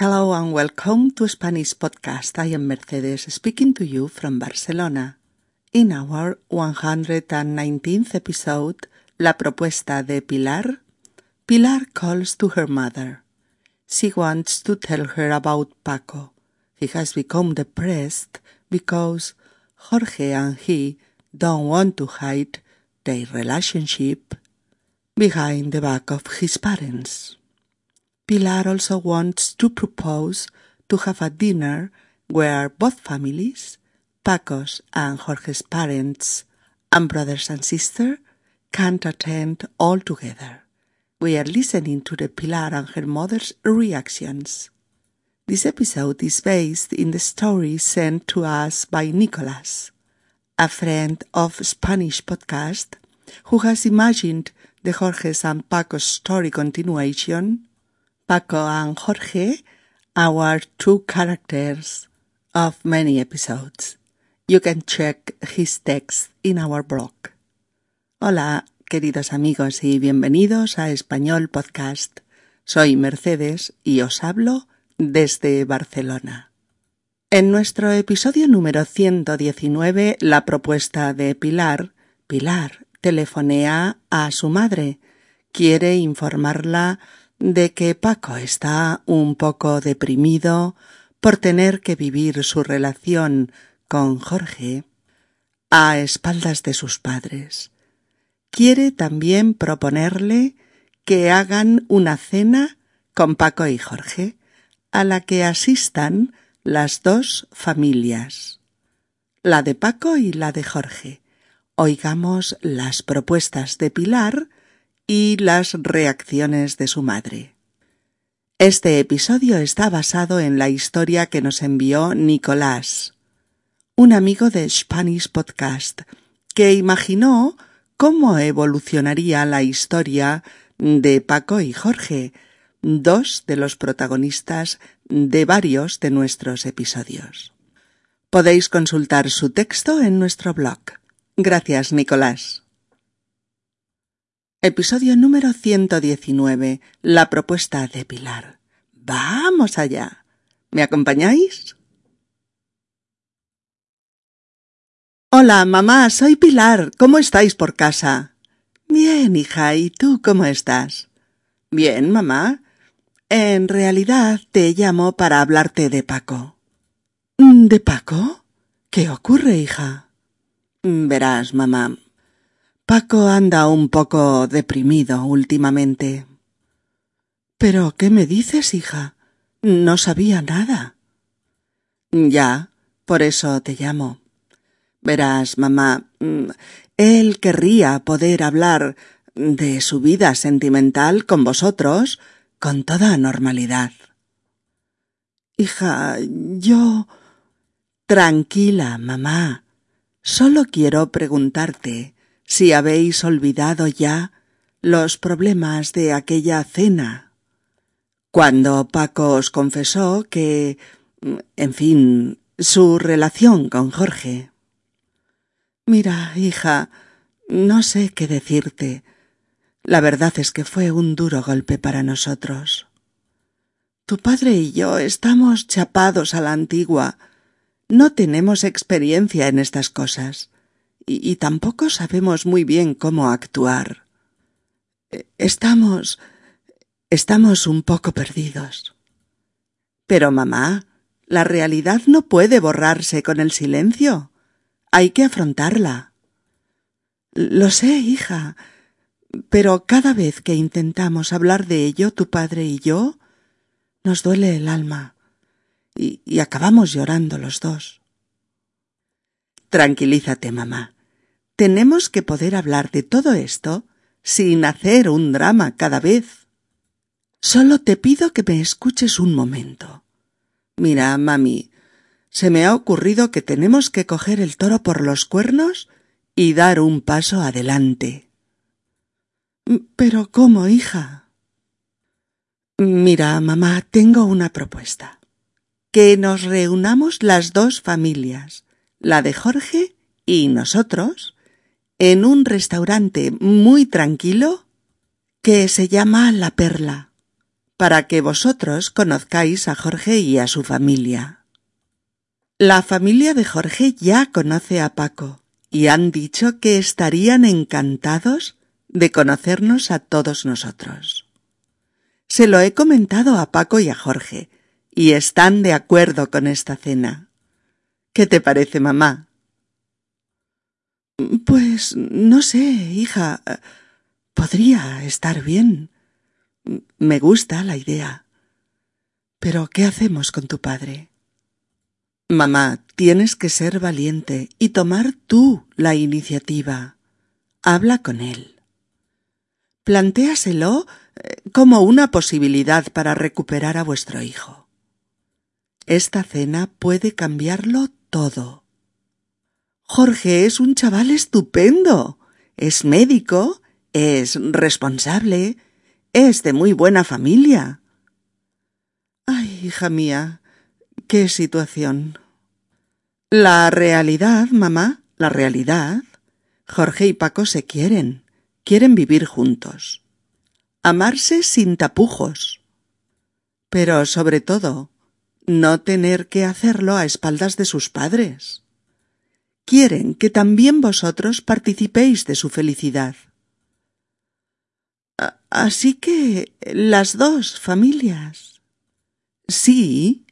Hello and welcome to Spanish Podcast. I am Mercedes speaking to you from Barcelona. In our 119th episode, La propuesta de Pilar, Pilar calls to her mother. She wants to tell her about Paco. He has become depressed because Jorge and he don't want to hide their relationship behind the back of his parents. Pilar also wants to propose to have a dinner where both families, Paco's and Jorge's parents, and brothers and sister, can't attend all together. We are listening to the Pilar and her mother's reactions. This episode is based in the story sent to us by Nicolas, a friend of Spanish podcast who has imagined the Jorge's and Paco's story continuation. Paco and Jorge, our two characters of many episodes. You can check his text in our blog. Hola, queridos amigos y bienvenidos a Español Podcast. Soy Mercedes y os hablo desde Barcelona. En nuestro episodio número 119, la propuesta de Pilar, Pilar telefonea a su madre. Quiere informarla de que Paco está un poco deprimido por tener que vivir su relación con Jorge a espaldas de sus padres. Quiere también proponerle que hagan una cena con Paco y Jorge a la que asistan las dos familias, la de Paco y la de Jorge. Oigamos las propuestas de Pilar y las reacciones de su madre. Este episodio está basado en la historia que nos envió Nicolás, un amigo de Spanish Podcast, que imaginó cómo evolucionaría la historia de Paco y Jorge, dos de los protagonistas de varios de nuestros episodios. Podéis consultar su texto en nuestro blog. Gracias, Nicolás. Episodio número 119. La propuesta de Pilar. Vamos allá. ¿Me acompañáis? Hola, mamá, soy Pilar. ¿Cómo estáis por casa? Bien, hija, ¿y tú cómo estás? Bien, mamá. En realidad te llamo para hablarte de Paco. ¿De Paco? ¿Qué ocurre, hija? Verás, mamá. Paco anda un poco deprimido últimamente. ¿Pero qué me dices, hija? No sabía nada. Ya, por eso te llamo. Verás, mamá, él querría poder hablar de su vida sentimental con vosotros con toda normalidad. Hija, yo. Tranquila, mamá. Solo quiero preguntarte si habéis olvidado ya los problemas de aquella cena. Cuando Paco os confesó que. en fin, su relación con Jorge. Mira, hija, no sé qué decirte. La verdad es que fue un duro golpe para nosotros. Tu padre y yo estamos chapados a la antigua. No tenemos experiencia en estas cosas y, tampoco sabemos muy bien cómo actuar. Estamos. estamos un poco perdidos. Pero, mamá, la realidad no puede borrarse con el silencio. Hay que afrontarla. Lo sé, hija, pero cada vez que intentamos hablar de ello, tu padre y yo, nos duele el alma y acabamos llorando los dos. Tranquilízate, mamá. Tenemos que poder hablar de todo esto sin hacer un drama cada vez. Solo te pido que me escuches un momento. Mira, mami, se me ha ocurrido que tenemos que coger el toro por los cuernos y dar un paso adelante. Pero ¿cómo, hija? Mira, mamá, tengo una propuesta. Que nos reunamos las dos familias, la de Jorge y nosotros, en un restaurante muy tranquilo que se llama La Perla. para que vosotros conozcáis a Jorge y a su familia. La familia de Jorge ya conoce a Paco y han dicho que estarían encantados de conocernos a todos nosotros. Se lo he comentado a Paco y a Jorge, y están de acuerdo con esta cena. ¿Qué te parece, mamá? Pues no sé, hija. Podría estar bien. Me gusta la idea. Pero ¿qué hacemos con tu padre? Mamá, tienes que ser valiente y tomar tú la iniciativa. Habla con él. Plantéaselo eh, como una posibilidad para recuperar a vuestro hijo. Esta cena puede cambiarlo todo. Jorge es un chaval estupendo. Es médico, es responsable, es de muy buena familia. Ay, hija mía, qué situación. La realidad, mamá, la realidad. Jorge y Paco se quieren, quieren vivir juntos. Amarse sin tapujos. Pero sobre todo, no tener que hacerlo a espaldas de sus padres. Quieren que también vosotros participéis de su felicidad. Así que las dos familias. Sí.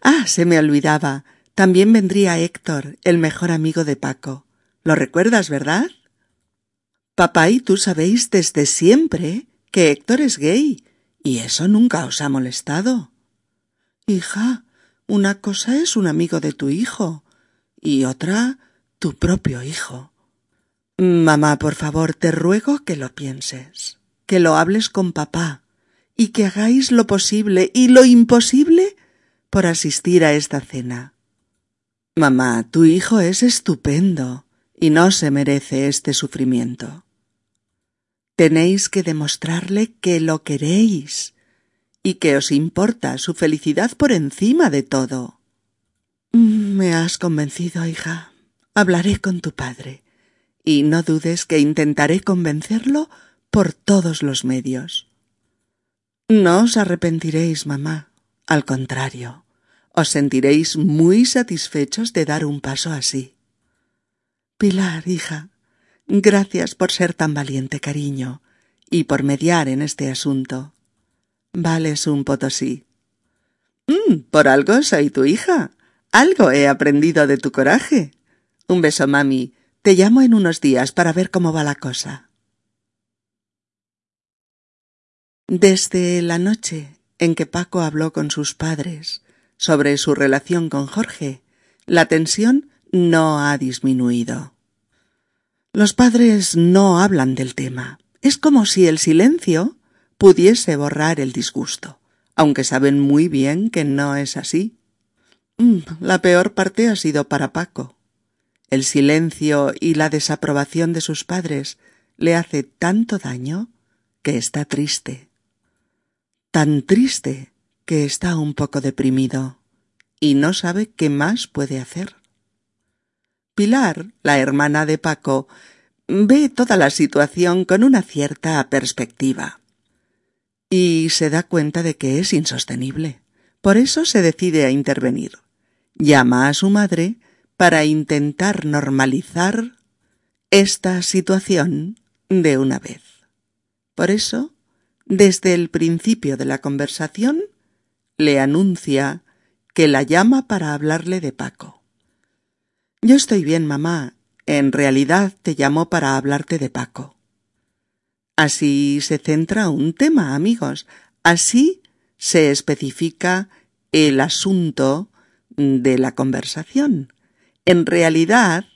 Ah, se me olvidaba. También vendría Héctor, el mejor amigo de Paco. ¿Lo recuerdas, verdad? Papá y tú sabéis desde siempre que Héctor es gay, y eso nunca os ha molestado. Hija, una cosa es un amigo de tu hijo, y otra tu propio hijo. Mamá, por favor, te ruego que lo pienses que lo hables con papá y que hagáis lo posible y lo imposible por asistir a esta cena. Mamá, tu hijo es estupendo y no se merece este sufrimiento. Tenéis que demostrarle que lo queréis y que os importa su felicidad por encima de todo. Me has convencido, hija. Hablaré con tu padre y no dudes que intentaré convencerlo por todos los medios. No os arrepentiréis, mamá. Al contrario, os sentiréis muy satisfechos de dar un paso así. Pilar, hija, gracias por ser tan valiente, cariño, y por mediar en este asunto. Vales un potosí. Mm, por algo soy tu hija. Algo he aprendido de tu coraje. Un beso, mami. Te llamo en unos días para ver cómo va la cosa. Desde la noche en que Paco habló con sus padres sobre su relación con Jorge, la tensión no ha disminuido. Los padres no hablan del tema. Es como si el silencio pudiese borrar el disgusto, aunque saben muy bien que no es así. Mm, la peor parte ha sido para Paco. El silencio y la desaprobación de sus padres le hace tanto daño que está triste tan triste que está un poco deprimido y no sabe qué más puede hacer. Pilar, la hermana de Paco, ve toda la situación con una cierta perspectiva y se da cuenta de que es insostenible. Por eso se decide a intervenir. Llama a su madre para intentar normalizar esta situación de una vez. Por eso desde el principio de la conversación, le anuncia que la llama para hablarle de Paco. Yo estoy bien, mamá. En realidad te llamo para hablarte de Paco. Así se centra un tema, amigos. Así se especifica el asunto de la conversación. En realidad,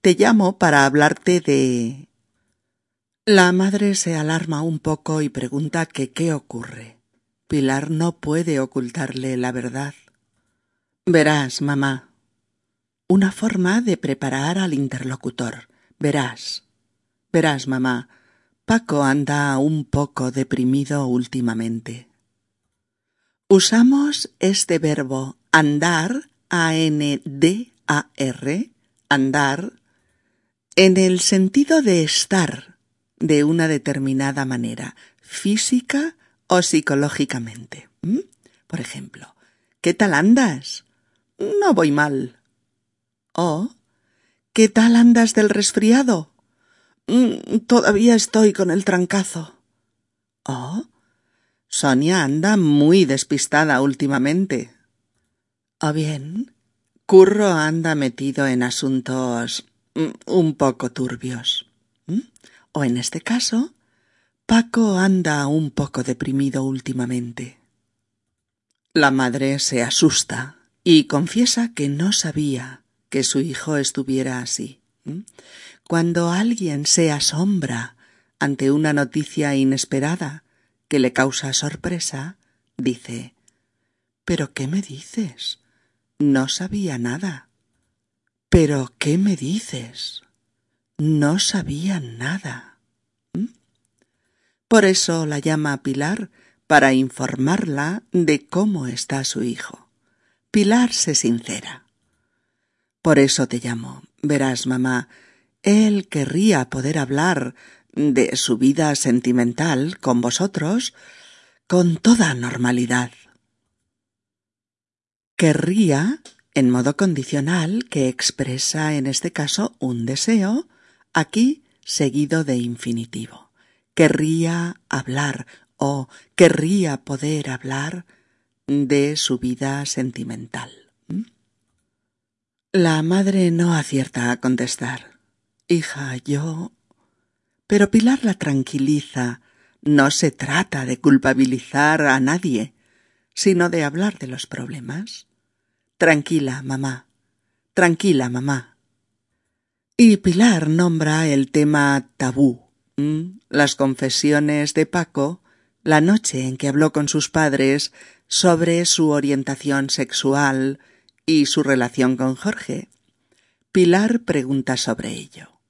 te llamo para hablarte de la madre se alarma un poco y pregunta que qué ocurre. Pilar no puede ocultarle la verdad. Verás, mamá. Una forma de preparar al interlocutor. Verás. Verás, mamá. Paco anda un poco deprimido últimamente. Usamos este verbo andar, A-N-D-A-R, andar, en el sentido de estar, de una determinada manera, física o psicológicamente. Por ejemplo, ¿qué tal andas? No voy mal. O ¿qué tal andas del resfriado? Todavía estoy con el trancazo. O Sonia anda muy despistada últimamente. O bien, Curro anda metido en asuntos mm, un poco turbios. O en este caso, Paco anda un poco deprimido últimamente. La madre se asusta y confiesa que no sabía que su hijo estuviera así. Cuando alguien se asombra ante una noticia inesperada, que le causa sorpresa, dice ¿Pero qué me dices? No sabía nada. ¿Pero qué me dices? No sabía nada. ¿Mm? Por eso la llama a Pilar para informarla de cómo está su hijo. Pilar se sincera. Por eso te llamo. Verás, mamá, él querría poder hablar de su vida sentimental con vosotros con toda normalidad. Querría, en modo condicional, que expresa en este caso un deseo, aquí seguido de infinitivo. Querría hablar o querría poder hablar de su vida sentimental. ¿Mm? La madre no acierta a contestar. Hija, yo pero Pilar la tranquiliza. No se trata de culpabilizar a nadie, sino de hablar de los problemas. Tranquila, mamá. Tranquila, mamá. Y Pilar nombra el tema tabú, las confesiones de Paco, la noche en que habló con sus padres sobre su orientación sexual y su relación con Jorge. Pilar pregunta sobre ello.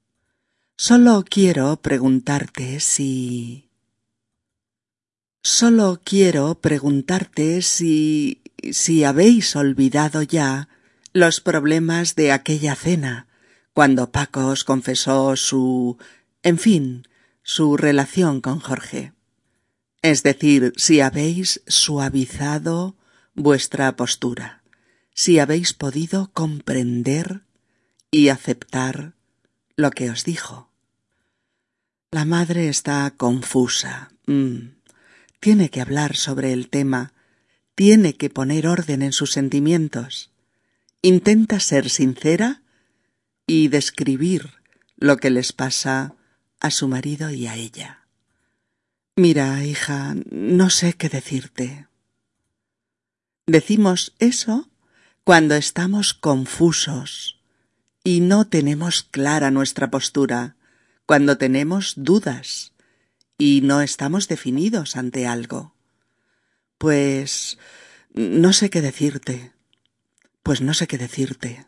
Solo quiero preguntarte si... Solo quiero preguntarte si... si habéis olvidado ya los problemas de aquella cena, cuando Paco os confesó su... en fin, su relación con Jorge. Es decir, si habéis suavizado vuestra postura, si habéis podido comprender y aceptar lo que os dijo. La madre está confusa. Mm. Tiene que hablar sobre el tema, tiene que poner orden en sus sentimientos. Intenta ser sincera y describir lo que les pasa a su marido y a ella. Mira, hija, no sé qué decirte. Decimos eso cuando estamos confusos y no tenemos clara nuestra postura, cuando tenemos dudas y no estamos definidos ante algo. Pues no sé qué decirte. Pues no sé qué decirte.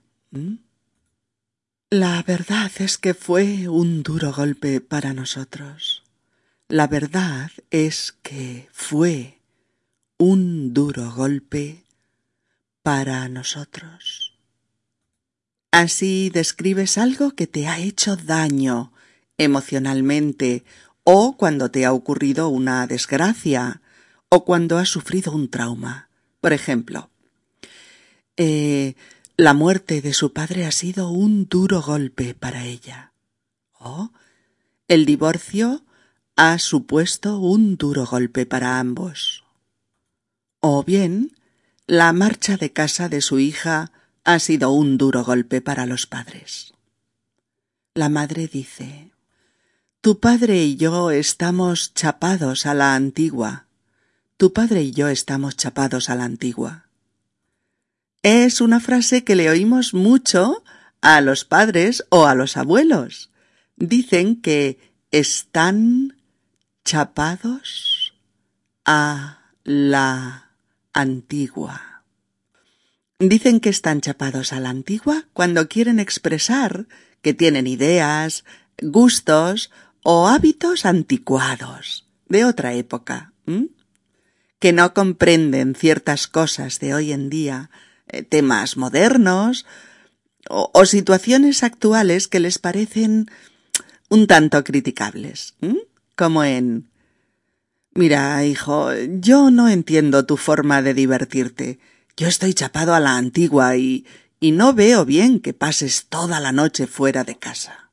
La verdad es que fue un duro golpe para nosotros. La verdad es que fue un duro golpe para nosotros. Así describes algo que te ha hecho daño emocionalmente o cuando te ha ocurrido una desgracia o cuando has sufrido un trauma. Por ejemplo, eh, la muerte de su padre ha sido un duro golpe para ella. O el divorcio ha supuesto un duro golpe para ambos. O bien, la marcha de casa de su hija ha sido un duro golpe para los padres. La madre dice, Tu padre y yo estamos chapados a la antigua. Tu padre y yo estamos chapados a la antigua. Es una frase que le oímos mucho a los padres o a los abuelos. Dicen que están chapados a la antigua. Dicen que están chapados a la antigua cuando quieren expresar que tienen ideas, gustos o hábitos anticuados de otra época, que no comprenden ciertas cosas de hoy en día, eh, temas modernos o, situaciones actuales que les parecen un tanto criticables, como en Mira, hijo, yo no entiendo tu forma de divertirte. Yo estoy chapado a la antigua y y no veo bien que pases toda la noche fuera de casa.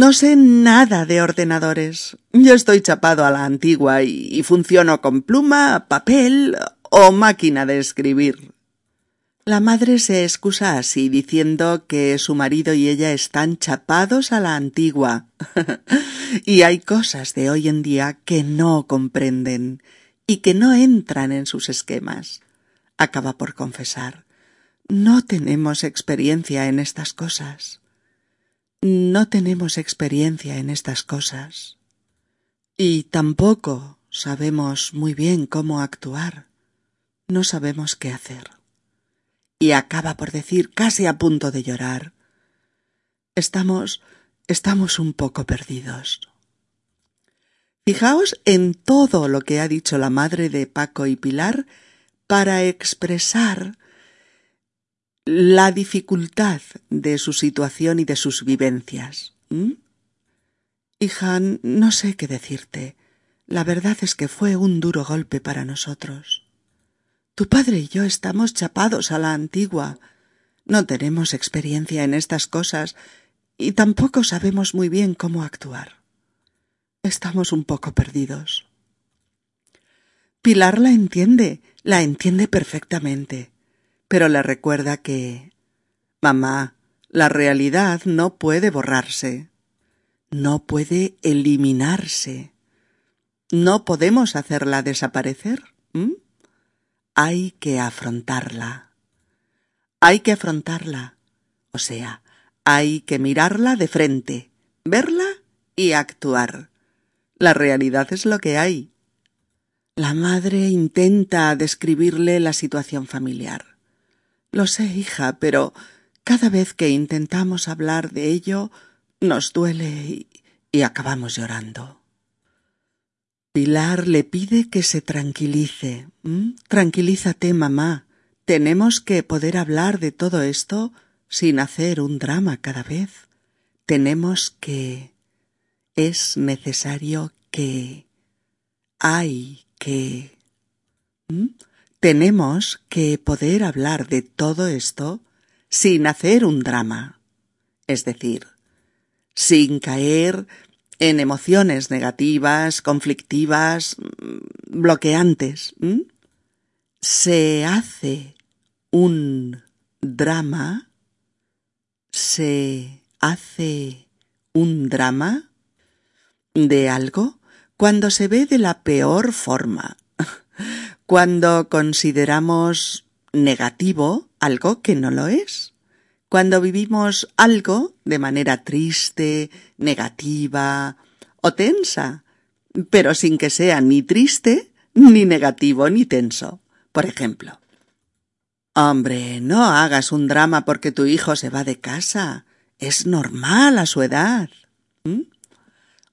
No sé nada de ordenadores. Yo estoy chapado a la antigua y, funciono con pluma, papel o máquina de escribir. La madre se excusa así, diciendo que su marido y ella están chapados a la antigua. y hay cosas de hoy en día que no comprenden y que no entran en sus esquemas acaba por confesar. No tenemos experiencia en estas cosas. No tenemos experiencia en estas cosas. Y tampoco sabemos muy bien cómo actuar. No sabemos qué hacer. Y acaba por decir, casi a punto de llorar, estamos, estamos un poco perdidos. Fijaos en todo lo que ha dicho la madre de Paco y Pilar para expresar la dificultad de su situación y de sus vivencias. Hija, no sé qué decirte. La verdad es que fue un duro golpe para nosotros. Tu padre y yo estamos chapados a la antigua. No tenemos experiencia en estas cosas y tampoco sabemos muy bien cómo actuar. Estamos un poco perdidos. Pilar la entiende la entiende perfectamente, pero le recuerda que Mamá, la realidad no puede borrarse, no puede eliminarse. No podemos hacerla desaparecer. Hay que afrontarla. Hay que afrontarla. O sea, hay que mirarla de frente, verla y actuar. La realidad es lo que hay la madre intenta describirle la situación familiar. Lo sé, hija, pero cada vez que intentamos hablar de ello nos duele y, acabamos llorando. Pilar le pide que se tranquilice. Tranquilízate, mamá. Tenemos que poder hablar de todo esto sin hacer un drama cada vez. Tenemos que... es necesario que... hay que tenemos que poder hablar de todo esto sin hacer un drama, es decir, sin caer en emociones negativas, conflictivas, mm, bloqueantes. Se hace un drama, se hace un drama de algo cuando se ve de la peor forma, cuando consideramos negativo algo que no lo es, cuando vivimos algo de manera triste, negativa o tensa, pero sin que sea ni triste, ni negativo, ni tenso. Por ejemplo, Hombre, no hagas un drama porque tu hijo se va de casa. Es normal a su edad. ¿Mm?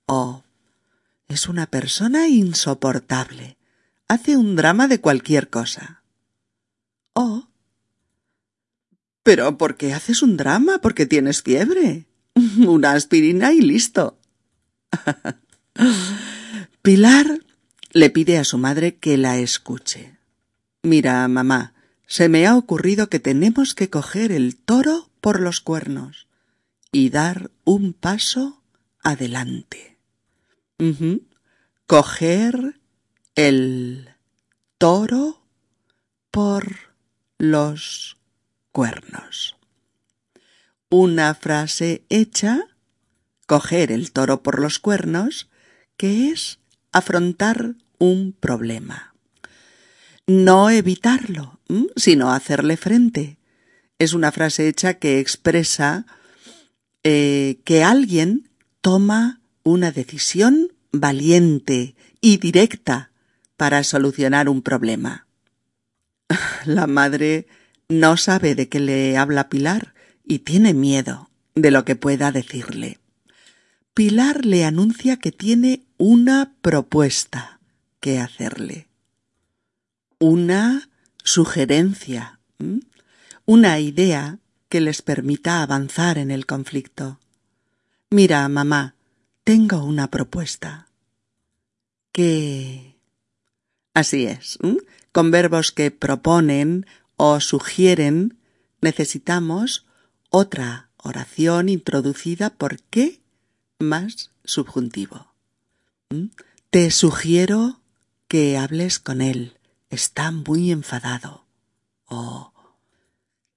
O es una persona insoportable. Hace un drama de cualquier cosa. Oh. Pero ¿por qué haces un drama? Porque tienes fiebre. Una aspirina y listo. Pilar le pide a su madre que la escuche. Mira, mamá, se me ha ocurrido que tenemos que coger el toro por los cuernos y dar un paso adelante. Coger el toro por los cuernos. Una frase hecha, coger el toro por los cuernos, que es afrontar un problema. No evitarlo, sino hacerle frente. Es una frase hecha que expresa eh, que alguien toma una decisión valiente y directa para solucionar un problema. La madre no sabe de qué le habla Pilar y tiene miedo de lo que pueda decirle. Pilar le anuncia que tiene una propuesta que hacerle. Una sugerencia, una idea que les permita avanzar en el conflicto. Mira, mamá, tengo una propuesta. que... Así es. Con verbos que proponen o sugieren necesitamos otra oración introducida por qué más subjuntivo. Te sugiero que hables con él. Está muy enfadado. O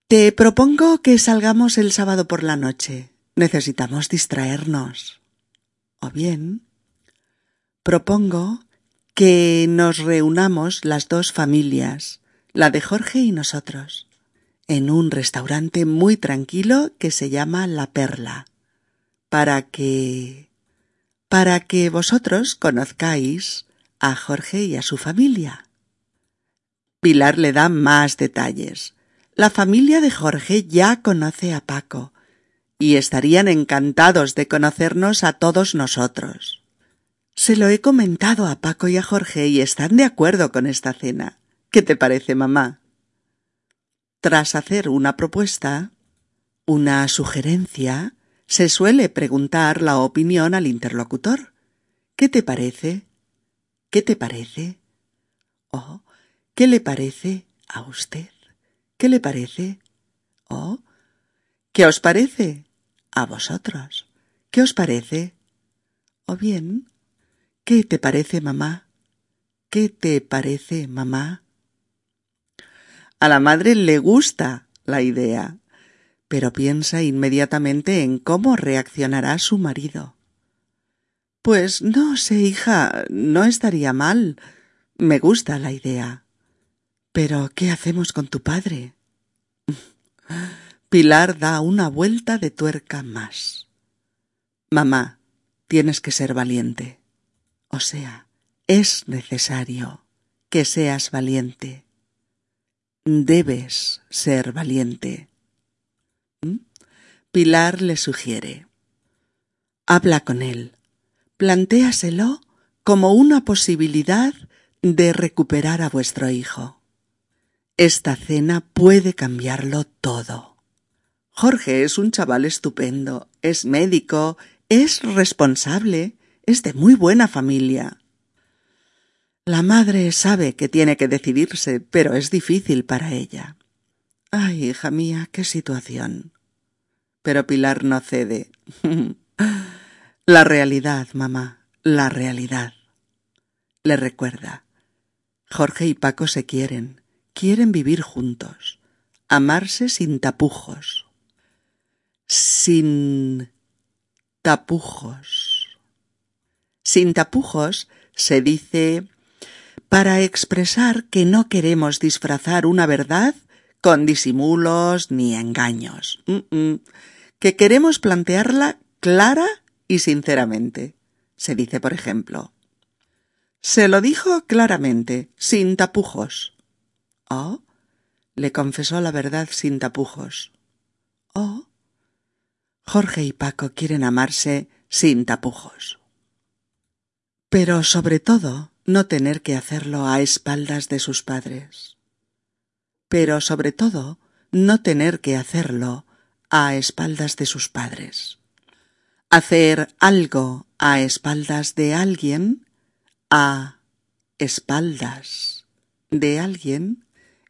te propongo que salgamos el sábado por la noche. Necesitamos distraernos. O bien, propongo que nos reunamos las dos familias, la de Jorge y nosotros, en un restaurante muy tranquilo que se llama La Perla, para que... para que vosotros conozcáis a Jorge y a su familia. Pilar le da más detalles. La familia de Jorge ya conoce a Paco y estarían encantados de conocernos a todos nosotros. Se lo he comentado a Paco y a Jorge y están de acuerdo con esta cena. ¿Qué te parece, mamá? Tras hacer una propuesta, una sugerencia, se suele preguntar la opinión al interlocutor. ¿Qué te parece? ¿Qué te parece? ¿O qué le parece a usted? ¿Qué le parece? ¿O qué os parece? A vosotros. ¿Qué os parece? O bien, ¿qué te parece, mamá? ¿Qué te parece, mamá? A la madre le gusta la idea, pero piensa inmediatamente en cómo reaccionará su marido. Pues no sé, hija, no estaría mal. Me gusta la idea. Pero, ¿qué hacemos con tu padre? Pilar da una vuelta de tuerca más. Mamá, tienes que ser valiente. O sea, es necesario que seas valiente. Debes ser valiente. ¿Mm? Pilar le sugiere. Habla con él. Plantéaselo como una posibilidad de recuperar a vuestro hijo. Esta cena puede cambiarlo todo. Jorge es un chaval estupendo, es médico, es responsable, es de muy buena familia. La madre sabe que tiene que decidirse, pero es difícil para ella. Ay, hija mía, qué situación. Pero Pilar no cede. la realidad, mamá, la realidad. Le recuerda. Jorge y Paco se quieren quieren vivir juntos, amarse sin tapujos, sin tapujos. Sin tapujos se dice para expresar que no queremos disfrazar una verdad con disimulos ni engaños, que queremos plantearla clara y sinceramente. Se dice, por ejemplo, se lo dijo claramente, sin tapujos. Oh, le confesó la verdad sin tapujos. Oh, Jorge y Paco quieren amarse sin tapujos. Pero sobre todo, no tener que hacerlo a espaldas de sus padres. Pero sobre todo, no tener que hacerlo a espaldas de sus padres. Hacer algo a espaldas de alguien, a espaldas de alguien,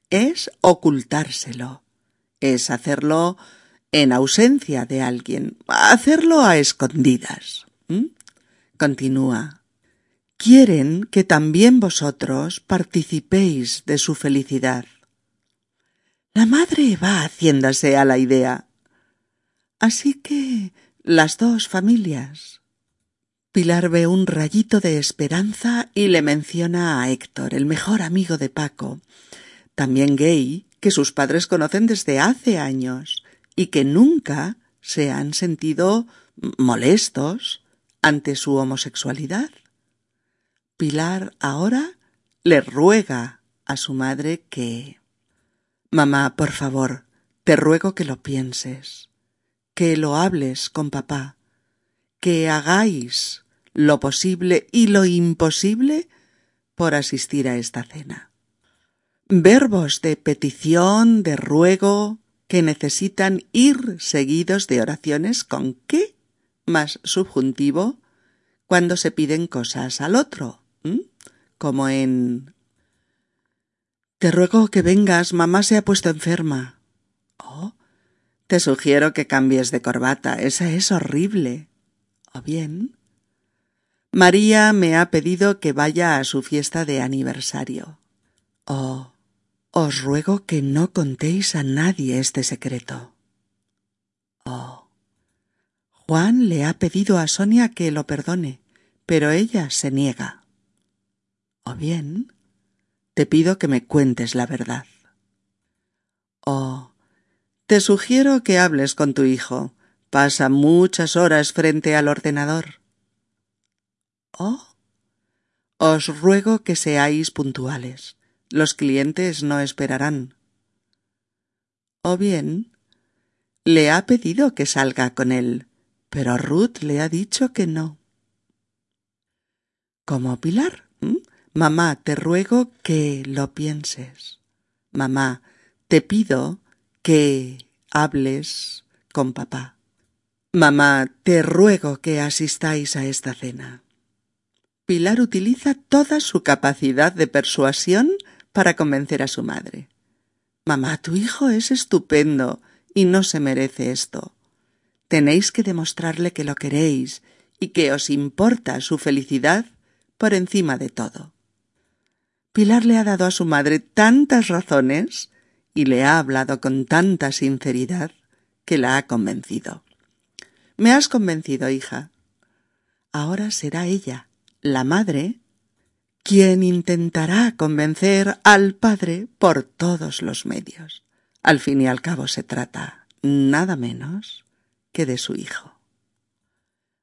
es ocultárselo, es hacerlo en ausencia de alguien, hacerlo a escondidas. Continúa. Quieren que también vosotros participéis de su felicidad. La madre va haciéndose a la idea. Así que las dos familias. Pilar ve un rayito de esperanza y le menciona a Héctor, el mejor amigo de Paco, también gay, que sus padres conocen desde hace años y que nunca se han sentido molestos ante su homosexualidad. Pilar ahora le ruega a su madre que Mamá, por favor, te ruego que lo pienses, que lo hables con papá, que hagáis lo posible y lo imposible por asistir a esta cena verbos de petición, de ruego, que necesitan ir seguidos de oraciones con qué más subjuntivo cuando se piden cosas al otro. Como en Te ruego que vengas, mamá se ha puesto enferma. Oh, te sugiero que cambies de corbata, esa es horrible. O bien María me ha pedido que vaya a su fiesta de aniversario. Oh, os ruego que no contéis a nadie este secreto. Oh. Juan le ha pedido a Sonia que lo perdone, pero ella se niega. O bien, te pido que me cuentes la verdad. Oh, te sugiero que hables con tu hijo. Pasa muchas horas frente al ordenador. Oh, os ruego que seáis puntuales. Los clientes no esperarán. O bien, le ha pedido que salga con él, pero Ruth le ha dicho que no. ¿Cómo, Pilar? Mamá, te ruego que lo pienses. Mamá, te pido que hables con papá. Mamá, te ruego que asistáis a esta cena. Pilar utiliza toda su capacidad de persuasión para convencer a su madre. Mamá, tu hijo es estupendo y no se merece esto. Tenéis que demostrarle que lo queréis y que os importa su felicidad por encima de todo. Pilar le ha dado a su madre tantas razones y le ha hablado con tanta sinceridad que la ha convencido. Me has convencido, hija. Ahora será ella, la madre, quien intentará convencer al padre por todos los medios. Al fin y al cabo se trata nada menos que de su hijo.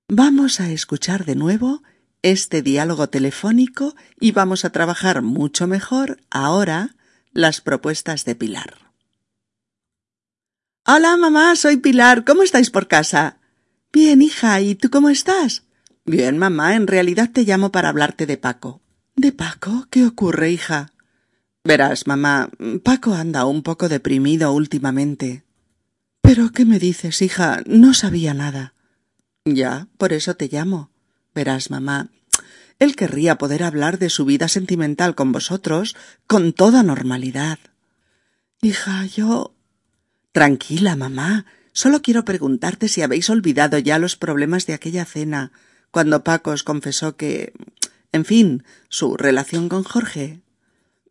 Vamos a escuchar de nuevo este diálogo telefónico y vamos a trabajar mucho mejor ahora las propuestas de Pilar. Hola, mamá, soy Pilar. ¿Cómo estáis por casa? Bien, hija, ¿y tú cómo estás? Bien, mamá, en realidad te llamo para hablarte de Paco. ¿De Paco? ¿Qué ocurre, hija? Verás, mamá, Paco anda un poco deprimido últimamente. ¿Pero qué me dices, hija? No sabía nada. Ya, por eso te llamo. Verás, mamá, él querría poder hablar de su vida sentimental con vosotros con toda normalidad. Hija, yo. Tranquila, mamá. Solo quiero preguntarte si habéis olvidado ya los problemas de aquella cena cuando Paco os confesó que. en fin, su relación con Jorge.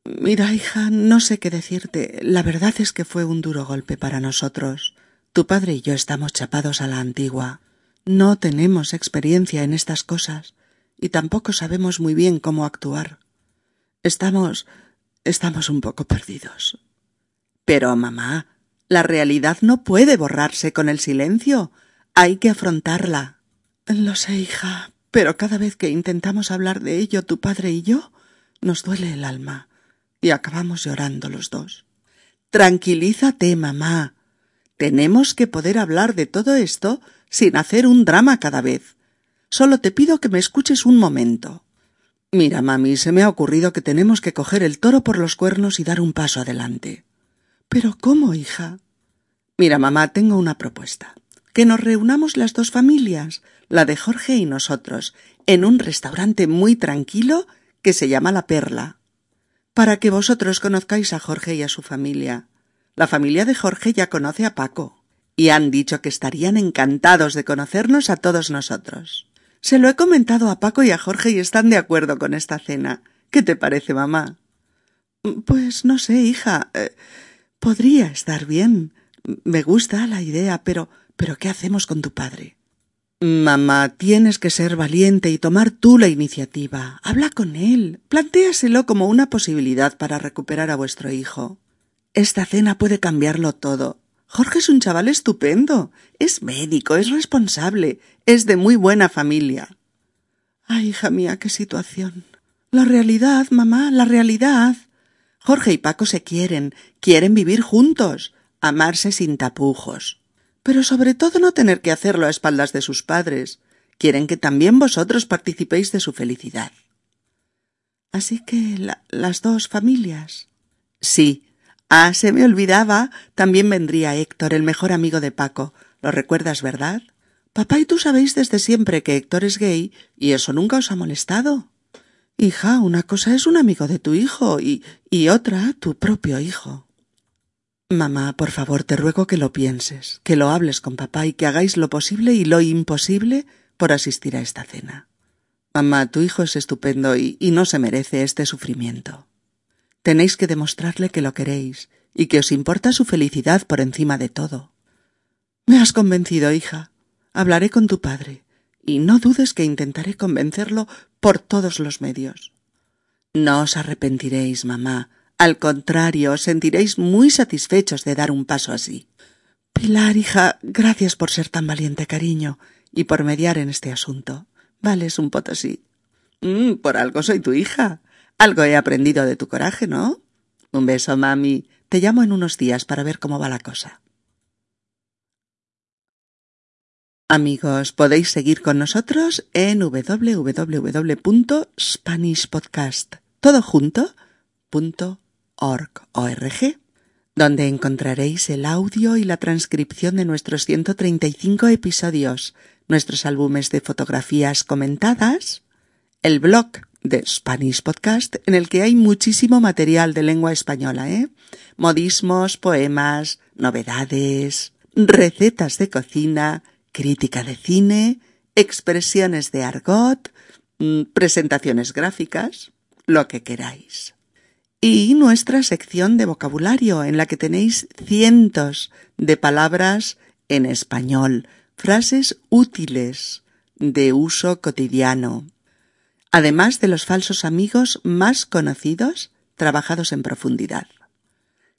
Mira, hija, no sé qué decirte. La verdad es que fue un duro golpe para nosotros. Tu padre y yo estamos chapados a la antigua. No tenemos experiencia en estas cosas y tampoco sabemos muy bien cómo actuar. Estamos. estamos un poco perdidos. Pero, mamá, la realidad no puede borrarse con el silencio. Hay que afrontarla. Lo sé, hija, pero cada vez que intentamos hablar de ello tu padre y yo, nos duele el alma y acabamos llorando los dos. Tranquilízate, mamá. Tenemos que poder hablar de todo esto sin hacer un drama cada vez. Solo te pido que me escuches un momento. Mira, mami, se me ha ocurrido que tenemos que coger el toro por los cuernos y dar un paso adelante. Pero ¿cómo, hija? Mira, mamá, tengo una propuesta que nos reunamos las dos familias, la de Jorge y nosotros, en un restaurante muy tranquilo que se llama La Perla, para que vosotros conozcáis a Jorge y a su familia. La familia de Jorge ya conoce a Paco, y han dicho que estarían encantados de conocernos a todos nosotros. Se lo he comentado a Paco y a Jorge y están de acuerdo con esta cena. ¿Qué te parece, mamá? Pues no sé, hija. Eh, podría estar bien. Me gusta la idea, pero pero ¿qué hacemos con tu padre? Mamá, tienes que ser valiente y tomar tú la iniciativa. Habla con él. Plantéaselo como una posibilidad para recuperar a vuestro hijo. Esta cena puede cambiarlo todo. Jorge es un chaval estupendo. Es médico, es responsable, es de muy buena familia. Ay, hija mía, qué situación. La realidad, mamá, la realidad. Jorge y Paco se quieren, quieren vivir juntos, amarse sin tapujos pero sobre todo no tener que hacerlo a espaldas de sus padres. Quieren que también vosotros participéis de su felicidad. Así que las dos familias. Sí. Ah, se me olvidaba. También vendría Héctor, el mejor amigo de Paco. Lo recuerdas, ¿verdad? Papá y tú sabéis desde siempre que Héctor es gay y eso nunca os ha molestado. Hija, una cosa es un amigo de tu hijo y, y otra tu propio hijo. Mamá, por favor, te ruego que lo pienses, que lo hables con papá y que hagáis lo posible y lo imposible por asistir a esta cena. Mamá, tu hijo es estupendo y, y no se merece este sufrimiento. Tenéis que demostrarle que lo queréis y que os importa su felicidad por encima de todo. Me has convencido, hija. Hablaré con tu padre, y no dudes que intentaré convencerlo por todos los medios. No os arrepentiréis, mamá. Al contrario, os sentiréis muy satisfechos de dar un paso así. Pilar, hija, gracias por ser tan valiente, cariño, y por mediar en este asunto. Vales un potosí. Mm, por algo soy tu hija. Algo he aprendido de tu coraje, ¿no? Un beso, mami. Te llamo en unos días para ver cómo va la cosa. Amigos, podéis seguir con nosotros en www.spanishpodcast, todo junto, donde encontraréis el audio y la transcripción de nuestros 135 episodios, nuestros álbumes de fotografías comentadas, el blog de Spanish Podcast, en el que hay muchísimo material de lengua española, ¿eh? Modismos, poemas, novedades, recetas de cocina, crítica de cine, expresiones de argot, mm, presentaciones gráficas, lo que queráis. Y nuestra sección de vocabulario, en la que tenéis cientos de palabras en español, frases útiles, de uso cotidiano, además de los falsos amigos más conocidos, trabajados en profundidad.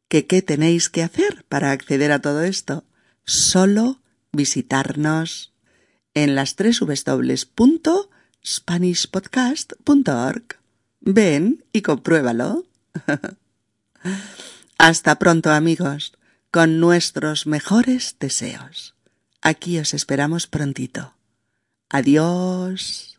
¿Qué, tenéis que hacer para acceder a todo esto? Solo visitarnos en las tres www.spanishpodcast.org. Ven y compruébalo. Hasta pronto amigos, con nuestros mejores deseos. Aquí os esperamos prontito. Adiós.